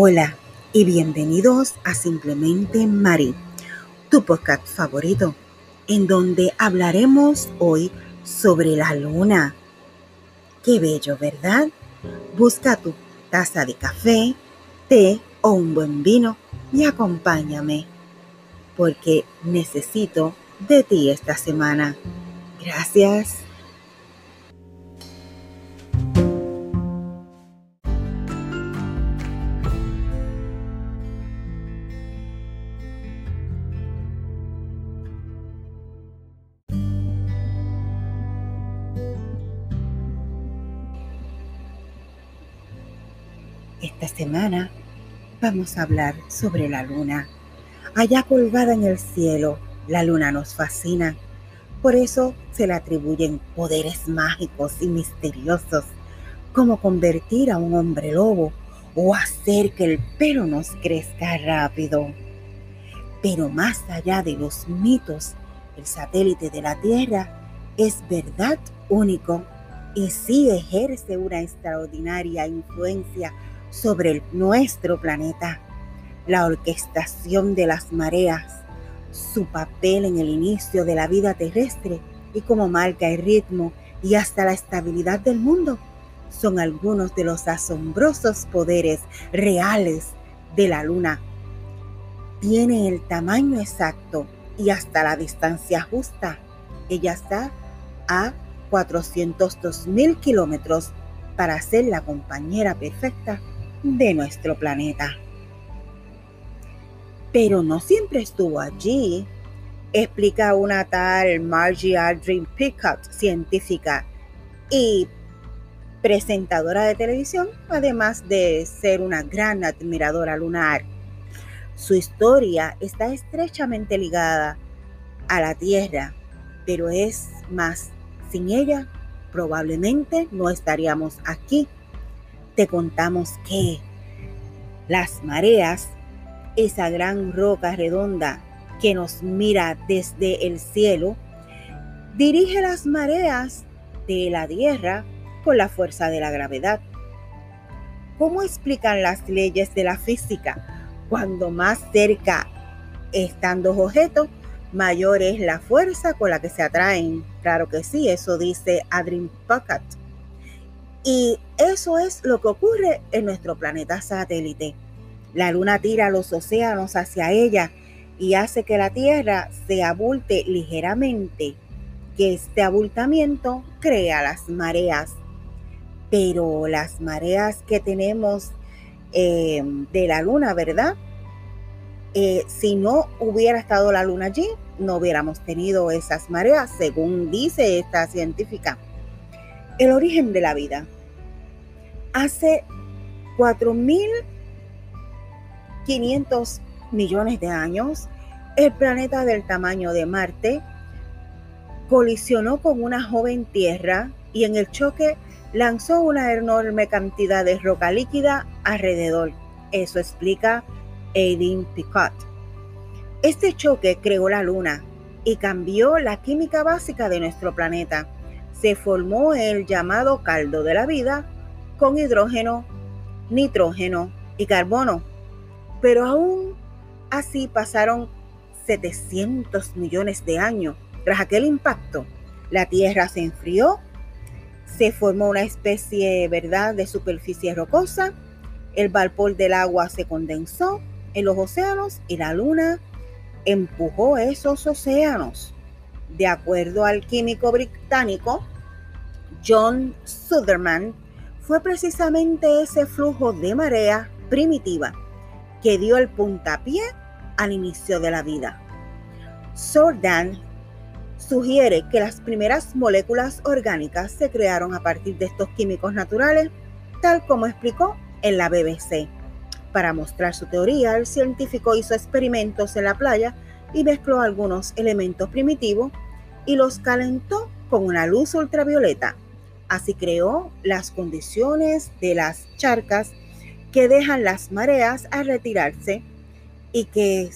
Hola y bienvenidos a Simplemente Mari, tu podcast favorito, en donde hablaremos hoy sobre la luna. Qué bello, ¿verdad? Busca tu taza de café, té o un buen vino y acompáñame, porque necesito de ti esta semana. Gracias. Esta semana vamos a hablar sobre la luna. Allá colgada en el cielo, la luna nos fascina. Por eso se le atribuyen poderes mágicos y misteriosos, como convertir a un hombre lobo o hacer que el pelo nos crezca rápido. Pero más allá de los mitos, el satélite de la Tierra es verdad único y sí ejerce una extraordinaria influencia sobre nuestro planeta, la orquestación de las mareas, su papel en el inicio de la vida terrestre y cómo marca el ritmo y hasta la estabilidad del mundo, son algunos de los asombrosos poderes reales de la luna. Tiene el tamaño exacto y hasta la distancia justa. Ella está a 402 mil kilómetros para ser la compañera perfecta de nuestro planeta. Pero no siempre estuvo allí, explica una tal Margie Aldrin Pickup, científica y presentadora de televisión, además de ser una gran admiradora lunar. Su historia está estrechamente ligada a la Tierra, pero es más, sin ella probablemente no estaríamos aquí te contamos que las mareas, esa gran roca redonda que nos mira desde el cielo, dirige las mareas de la Tierra con la fuerza de la gravedad. ¿Cómo explican las leyes de la física? Cuando más cerca están dos objetos, mayor es la fuerza con la que se atraen. Claro que sí, eso dice Adrian Puckett. Y eso es lo que ocurre en nuestro planeta satélite. La luna tira los océanos hacia ella y hace que la Tierra se abulte ligeramente, que este abultamiento crea las mareas. Pero las mareas que tenemos eh, de la luna, ¿verdad? Eh, si no hubiera estado la luna allí, no hubiéramos tenido esas mareas, según dice esta científica. El origen de la vida. Hace 4.500 millones de años, el planeta del tamaño de Marte colisionó con una joven Tierra y en el choque lanzó una enorme cantidad de roca líquida alrededor. Eso explica Aidin Picot. Este choque creó la Luna y cambió la química básica de nuestro planeta se formó el llamado caldo de la vida con hidrógeno, nitrógeno y carbono. Pero aún así pasaron 700 millones de años. Tras aquel impacto, la Tierra se enfrió, se formó una especie, ¿verdad?, de superficie rocosa, el vapor del agua se condensó en los océanos y la Luna empujó esos océanos. De acuerdo al químico británico John Sutherland, fue precisamente ese flujo de marea primitiva que dio el puntapié al inicio de la vida. Sordan sugiere que las primeras moléculas orgánicas se crearon a partir de estos químicos naturales, tal como explicó en la BBC. Para mostrar su teoría, el científico hizo experimentos en la playa y mezcló algunos elementos primitivos y los calentó con una luz ultravioleta. Así creó las condiciones de las charcas que dejan las mareas al retirarse y que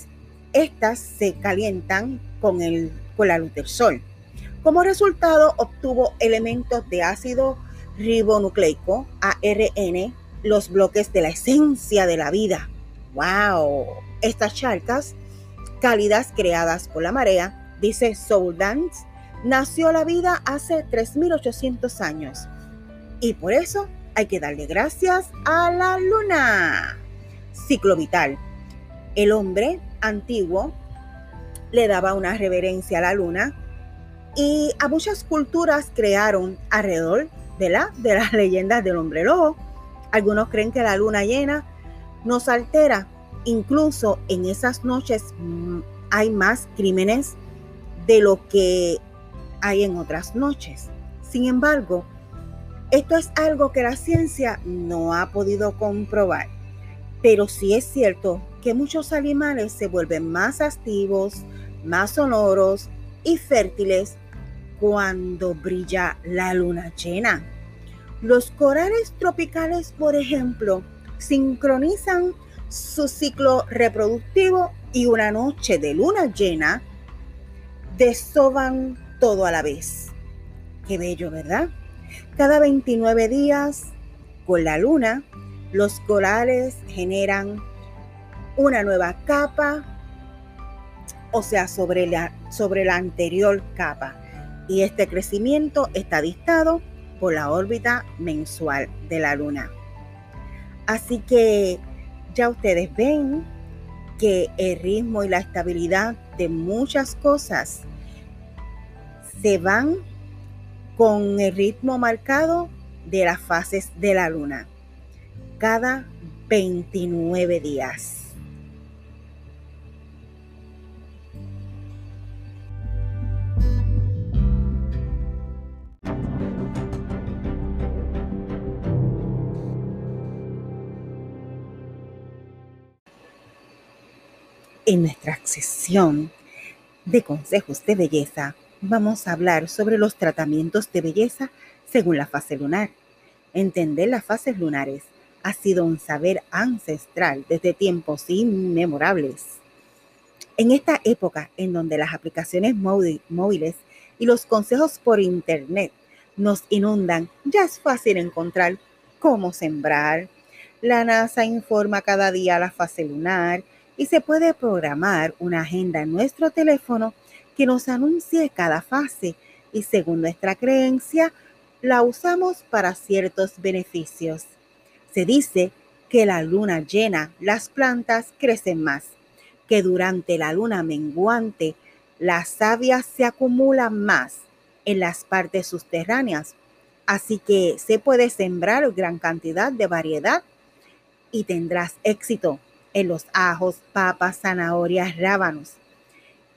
éstas se calientan con, el, con la luz del sol. Como resultado, obtuvo elementos de ácido ribonucleico, ARN, los bloques de la esencia de la vida. ¡Wow! Estas charcas, cálidas creadas por la marea, dice Soul Dance, nació la vida hace 3.800 años. Y por eso hay que darle gracias a la luna. Ciclo vital. El hombre antiguo le daba una reverencia a la luna y a muchas culturas crearon alrededor de, la, de las leyendas del hombre lobo. Algunos creen que la luna llena nos altera. Incluso en esas noches mm, hay más crímenes de lo que hay en otras noches. Sin embargo, esto es algo que la ciencia no ha podido comprobar. Pero sí es cierto que muchos animales se vuelven más activos, más sonoros y fértiles cuando brilla la luna llena. Los corales tropicales, por ejemplo, sincronizan su ciclo reproductivo y una noche de luna llena desoban todo a la vez. Qué bello, ¿verdad? Cada 29 días, con la luna, los corales generan una nueva capa, o sea, sobre la, sobre la anterior capa y este crecimiento está dictado por la órbita mensual de la Luna. Así que ya ustedes ven que el ritmo y la estabilidad de muchas cosas se van con el ritmo marcado de las fases de la luna cada 29 días. En nuestra sesión de consejos de belleza vamos a hablar sobre los tratamientos de belleza según la fase lunar. Entender las fases lunares ha sido un saber ancestral desde tiempos inmemorables. En esta época en donde las aplicaciones móviles y los consejos por Internet nos inundan, ya es fácil encontrar cómo sembrar. La NASA informa cada día la fase lunar y se puede programar una agenda en nuestro teléfono que nos anuncie cada fase y según nuestra creencia la usamos para ciertos beneficios. Se dice que la luna llena las plantas crecen más, que durante la luna menguante las sabias se acumulan más en las partes subterráneas, así que se puede sembrar gran cantidad de variedad y tendrás éxito en los ajos, papas, zanahorias, rábanos.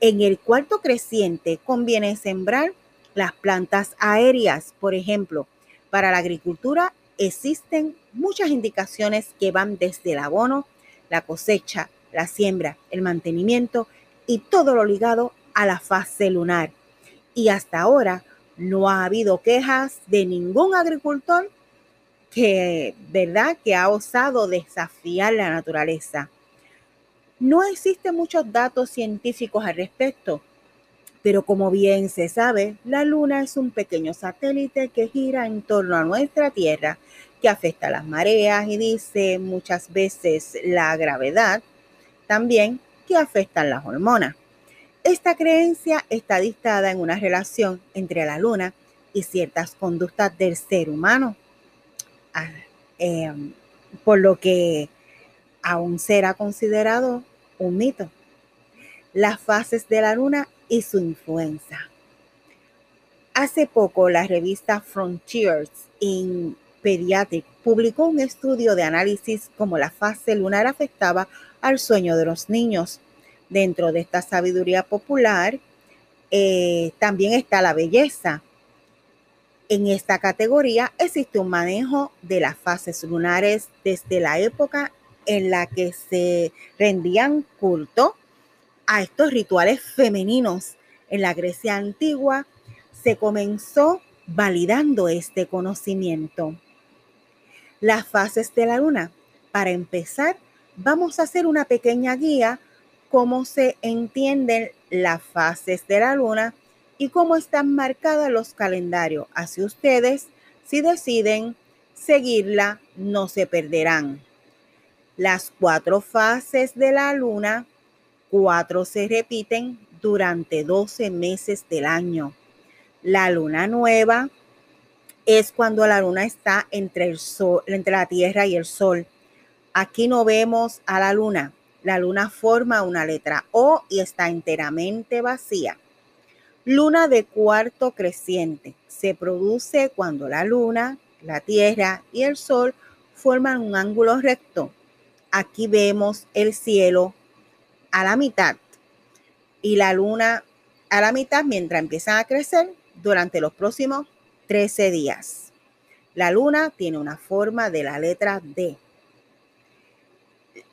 En el cuarto creciente conviene sembrar las plantas aéreas, por ejemplo. Para la agricultura existen muchas indicaciones que van desde el abono, la cosecha, la siembra, el mantenimiento y todo lo ligado a la fase lunar. Y hasta ahora no ha habido quejas de ningún agricultor que, ¿verdad?, que ha osado desafiar la naturaleza. No existen muchos datos científicos al respecto, pero como bien se sabe, la Luna es un pequeño satélite que gira en torno a nuestra Tierra, que afecta las mareas y dice muchas veces la gravedad, también que afectan las hormonas. Esta creencia está dictada en una relación entre la Luna y ciertas conductas del ser humano. Em, por lo que aún será considerado un mito. Las fases de la luna y su influencia. Hace poco la revista Frontiers in Pediatric publicó un estudio de análisis cómo la fase lunar afectaba al sueño de los niños. Dentro de esta sabiduría popular eh, también está la belleza, en esta categoría existe un manejo de las fases lunares desde la época en la que se rendían culto a estos rituales femeninos. En la Grecia antigua se comenzó validando este conocimiento. Las fases de la luna. Para empezar, vamos a hacer una pequeña guía cómo se entienden las fases de la luna y cómo están marcadas los calendarios. Así ustedes, si deciden seguirla, no se perderán. Las cuatro fases de la luna, cuatro se repiten durante 12 meses del año. La luna nueva es cuando la luna está entre, el sol, entre la Tierra y el Sol. Aquí no vemos a la luna. La luna forma una letra O y está enteramente vacía. Luna de cuarto creciente. Se produce cuando la luna, la Tierra y el Sol forman un ángulo recto. Aquí vemos el cielo a la mitad y la luna a la mitad mientras empiezan a crecer durante los próximos 13 días. La luna tiene una forma de la letra D.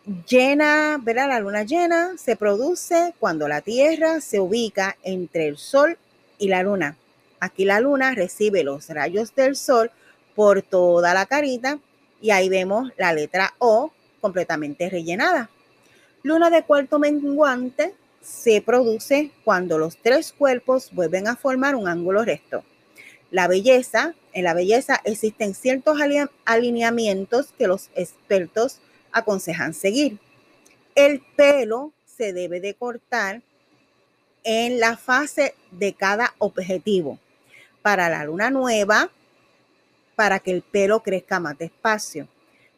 Llena, ¿verdad? La luna llena se produce cuando la Tierra se ubica entre el Sol y la luna. Aquí la luna recibe los rayos del Sol por toda la carita y ahí vemos la letra O completamente rellenada. Luna de cuarto menguante se produce cuando los tres cuerpos vuelven a formar un ángulo recto. La belleza, en la belleza existen ciertos alineamientos que los expertos aconsejan seguir. El pelo se debe de cortar en la fase de cada objetivo. Para la luna nueva, para que el pelo crezca más despacio.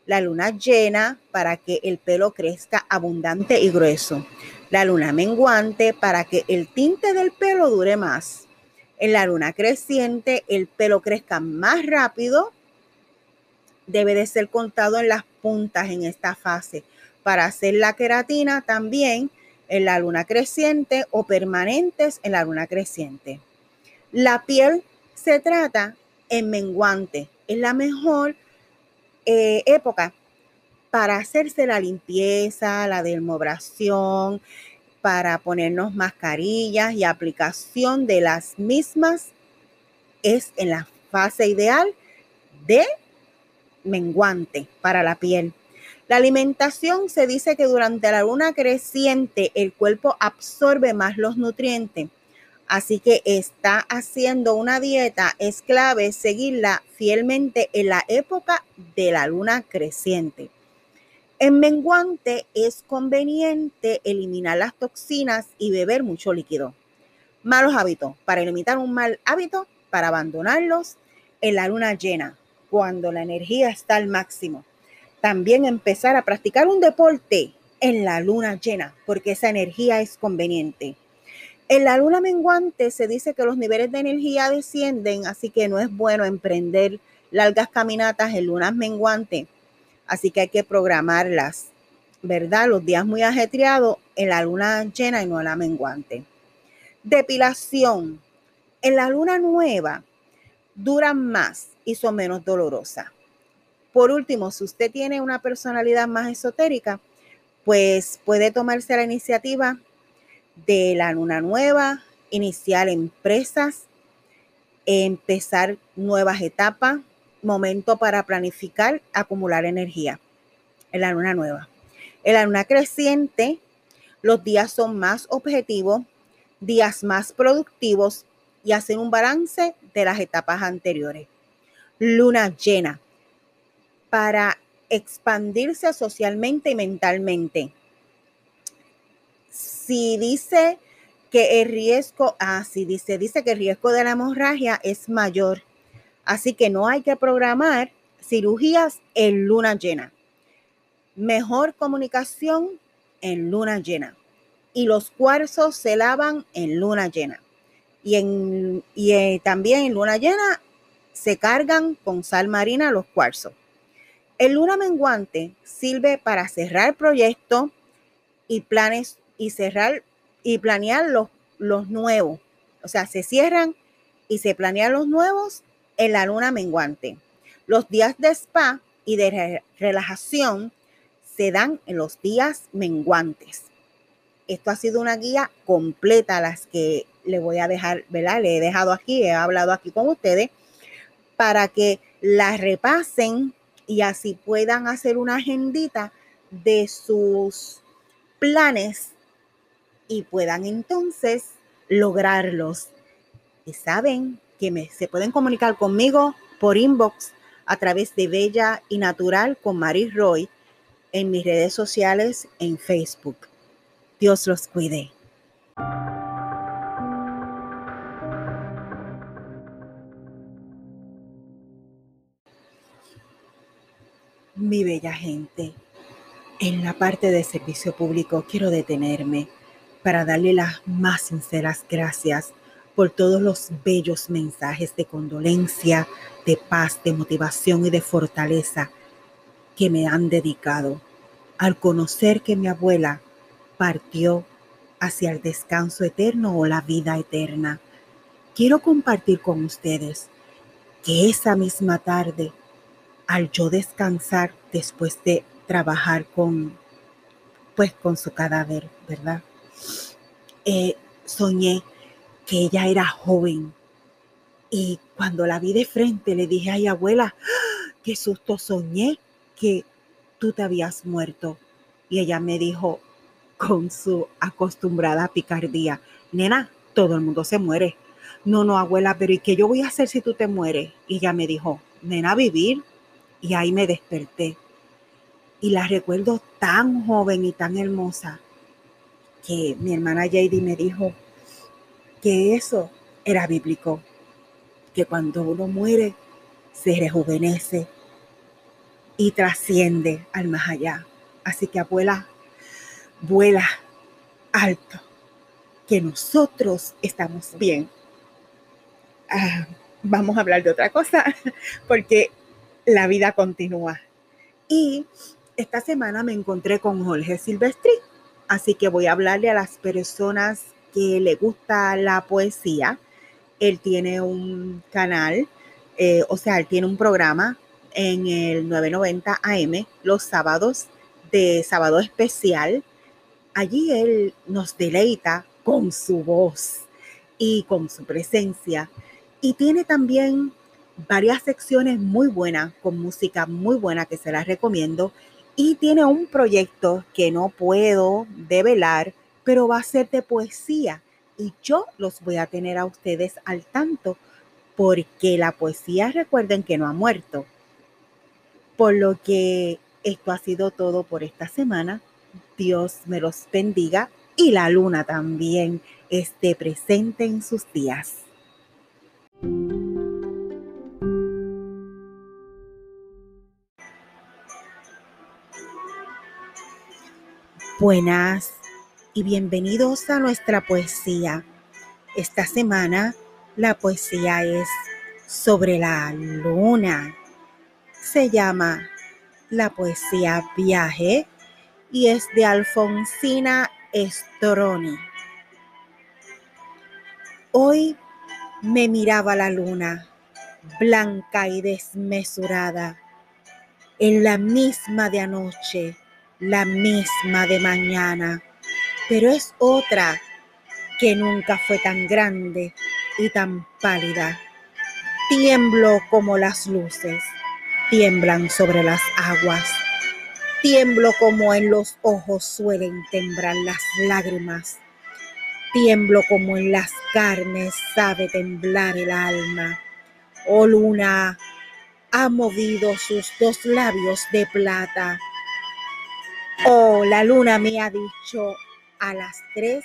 La luna llena, para que el pelo crezca abundante y grueso. La luna menguante, para que el tinte del pelo dure más. En la luna creciente, el pelo crezca más rápido. Debe de ser contado en las puntas en esta fase. Para hacer la queratina también en la luna creciente o permanentes en la luna creciente. La piel se trata en menguante. Es la mejor eh, época para hacerse la limpieza, la dermobración, para ponernos mascarillas y aplicación de las mismas es en la fase ideal de menguante para la piel. La alimentación se dice que durante la luna creciente el cuerpo absorbe más los nutrientes. Así que está haciendo una dieta, es clave seguirla fielmente en la época de la luna creciente. En menguante es conveniente eliminar las toxinas y beber mucho líquido. Malos hábitos. Para eliminar un mal hábito, para abandonarlos en la luna llena, cuando la energía está al máximo también empezar a practicar un deporte en la luna llena, porque esa energía es conveniente. En la luna menguante se dice que los niveles de energía descienden, así que no es bueno emprender largas caminatas en lunas menguantes, así que hay que programarlas, ¿verdad? Los días muy ajetreados en la luna llena y no en la menguante. Depilación. En la luna nueva duran más y son menos dolorosas. Por último, si usted tiene una personalidad más esotérica, pues puede tomarse la iniciativa de la luna nueva, iniciar empresas, empezar nuevas etapas, momento para planificar, acumular energía en la luna nueva. En la luna creciente, los días son más objetivos, días más productivos y hacen un balance de las etapas anteriores. Luna llena para expandirse socialmente y mentalmente. Si dice que el riesgo, ah, sí, dice, dice que el riesgo de la hemorragia es mayor. Así que no hay que programar cirugías en luna llena. Mejor comunicación en luna llena. Y los cuarzos se lavan en luna llena. Y, en, y eh, también en luna llena se cargan con sal marina los cuarzos. El luna menguante sirve para cerrar proyectos y planes y cerrar y planear los, los nuevos. O sea, se cierran y se planean los nuevos en la luna menguante. Los días de spa y de relajación se dan en los días menguantes. Esto ha sido una guía completa las que le voy a dejar, ¿verdad? Le he dejado aquí, he hablado aquí con ustedes para que la repasen y así puedan hacer una agendita de sus planes y puedan entonces lograrlos. Y saben que me, se pueden comunicar conmigo por inbox a través de Bella y Natural con Maris Roy en mis redes sociales en Facebook. Dios los cuide. Mi bella gente, en la parte de servicio público quiero detenerme para darle las más sinceras gracias por todos los bellos mensajes de condolencia, de paz, de motivación y de fortaleza que me han dedicado al conocer que mi abuela partió hacia el descanso eterno o la vida eterna. Quiero compartir con ustedes que esa misma tarde, al yo descansar después de trabajar con, pues con su cadáver, ¿verdad? Eh, soñé que ella era joven. Y cuando la vi de frente le dije, ay abuela, qué susto soñé que tú te habías muerto. Y ella me dijo con su acostumbrada picardía, nena, todo el mundo se muere. No, no, abuela, pero ¿y qué yo voy a hacer si tú te mueres? Y ella me dijo, nena, vivir. Y ahí me desperté. Y la recuerdo tan joven y tan hermosa que mi hermana JD me dijo, que eso era bíblico, que cuando uno muere se rejuvenece y trasciende al más allá. Así que abuela, vuela alto, que nosotros estamos bien. Ah, vamos a hablar de otra cosa, porque la vida continúa. Y esta semana me encontré con Jorge Silvestri, así que voy a hablarle a las personas que le gusta la poesía. Él tiene un canal, eh, o sea, él tiene un programa en el 990 AM los sábados de sábado especial. Allí él nos deleita con su voz y con su presencia. Y tiene también varias secciones muy buenas, con música muy buena que se las recomiendo. Y tiene un proyecto que no puedo develar, pero va a ser de poesía y yo los voy a tener a ustedes al tanto porque la poesía recuerden que no ha muerto. Por lo que esto ha sido todo por esta semana. Dios me los bendiga y la luna también esté presente en sus días. Buenas y bienvenidos a nuestra poesía. Esta semana la poesía es sobre la luna. Se llama La poesía Viaje y es de Alfonsina Estroni. Hoy me miraba la luna, blanca y desmesurada, en la misma de anoche, la misma de mañana pero es otra que nunca fue tan grande y tan pálida. Tiemblo como las luces, tiemblan sobre las aguas. Tiemblo como en los ojos suelen temblar las lágrimas. Tiemblo como en las carnes sabe temblar el alma. Oh luna, ha movido sus dos labios de plata. Oh, la luna me ha dicho, a las tres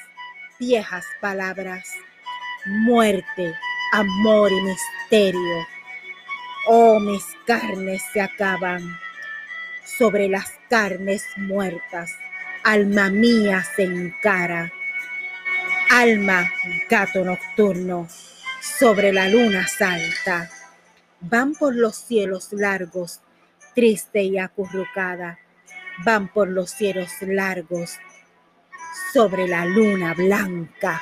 viejas palabras, muerte, amor y misterio. Oh, mis carnes se acaban sobre las carnes muertas, alma mía se encara. Alma, gato nocturno, sobre la luna salta. Van por los cielos largos, triste y acurrucada. Van por los cielos largos, sobre la luna blanca.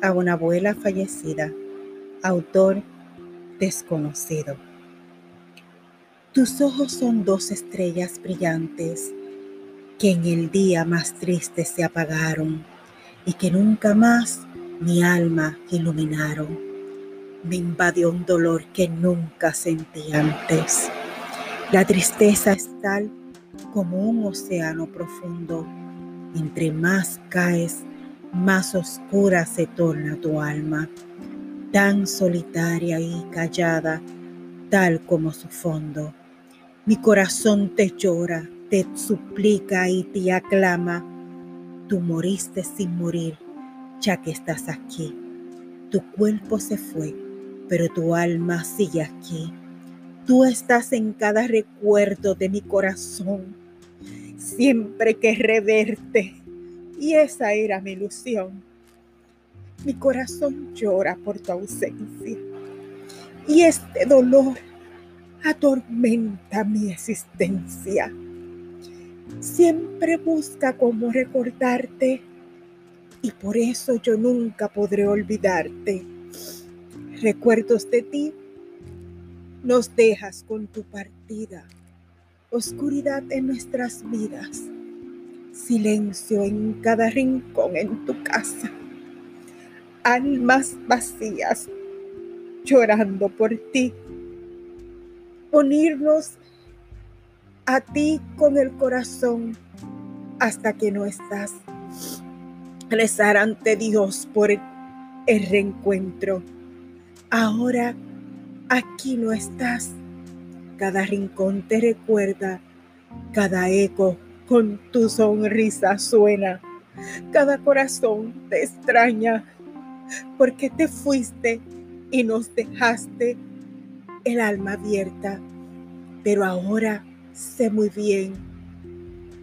A una abuela fallecida. Autor desconocido. Tus ojos son dos estrellas brillantes que en el día más triste se apagaron y que nunca más mi alma iluminaron. Me invadió un dolor que nunca sentí antes. La tristeza es tal como un océano profundo. Entre más caes, más oscura se torna tu alma, tan solitaria y callada, tal como su fondo. Mi corazón te llora, te suplica y te aclama. Tú moriste sin morir, ya que estás aquí. Tu cuerpo se fue, pero tu alma sigue aquí. Tú estás en cada recuerdo de mi corazón. Siempre que reverte. Y esa era mi ilusión. Mi corazón llora por tu ausencia. Y este dolor atormenta mi existencia. Siempre busca cómo recordarte y por eso yo nunca podré olvidarte. Recuerdos de ti nos dejas con tu partida, oscuridad en nuestras vidas, silencio en cada rincón en tu casa, almas vacías llorando por ti unirnos a ti con el corazón hasta que no estás. Rezar ante Dios por el reencuentro. Ahora aquí no estás. Cada rincón te recuerda, cada eco con tu sonrisa suena, cada corazón te extraña, porque te fuiste y nos dejaste el alma abierta, pero ahora sé muy bien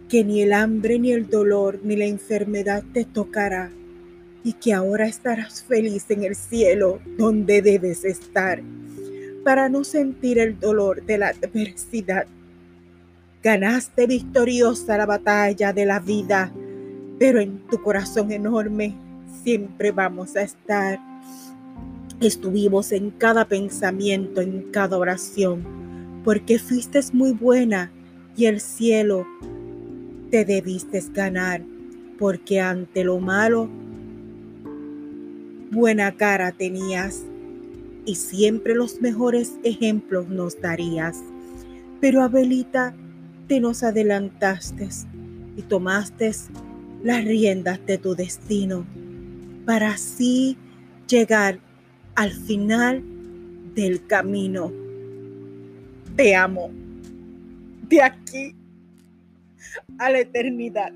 que ni el hambre, ni el dolor, ni la enfermedad te tocará y que ahora estarás feliz en el cielo donde debes estar para no sentir el dolor de la adversidad. Ganaste victoriosa la batalla de la vida, pero en tu corazón enorme siempre vamos a estar Estuvimos en cada pensamiento, en cada oración, porque fuiste muy buena y el cielo te debiste ganar, porque ante lo malo, buena cara tenías y siempre los mejores ejemplos nos darías. Pero Abelita, te nos adelantaste y tomaste las riendas de tu destino para así llegar al final del camino. Te amo. De aquí a la eternidad.